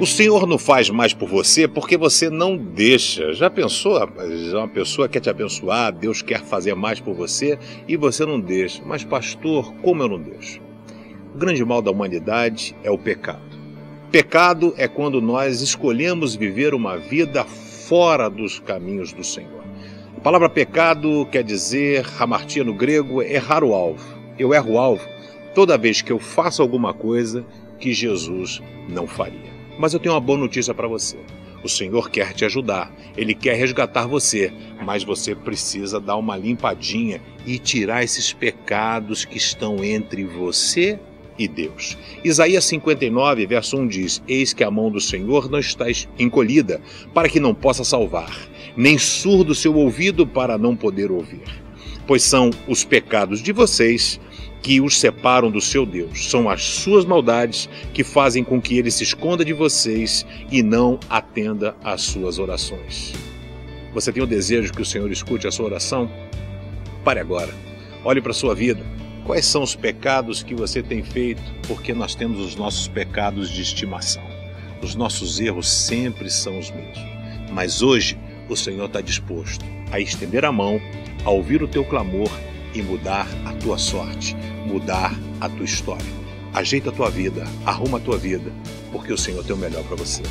O Senhor não faz mais por você porque você não deixa. Já pensou, rapaz? Uma pessoa quer te abençoar, Deus quer fazer mais por você e você não deixa. Mas, pastor, como eu não deixo? O grande mal da humanidade é o pecado. Pecado é quando nós escolhemos viver uma vida fora dos caminhos do Senhor. A palavra pecado quer dizer, hamartia no grego, é errar o alvo. Eu erro o alvo toda vez que eu faço alguma coisa que Jesus não faria. Mas eu tenho uma boa notícia para você. O Senhor quer te ajudar, Ele quer resgatar você, mas você precisa dar uma limpadinha e tirar esses pecados que estão entre você e Deus. Isaías 59, verso 1 diz: Eis que a mão do Senhor não está encolhida, para que não possa salvar, nem surdo seu ouvido para não poder ouvir. Pois são os pecados de vocês que os separam do seu Deus. São as suas maldades que fazem com que ele se esconda de vocês e não atenda às suas orações. Você tem o desejo que o Senhor escute a sua oração? Pare agora. Olhe para a sua vida. Quais são os pecados que você tem feito? Porque nós temos os nossos pecados de estimação. Os nossos erros sempre são os mesmos. Mas hoje o Senhor está disposto a estender a mão, a ouvir o teu clamor e mudar a tua sorte, mudar a tua história. Ajeita a tua vida, arruma a tua vida, porque o Senhor tem o melhor para você.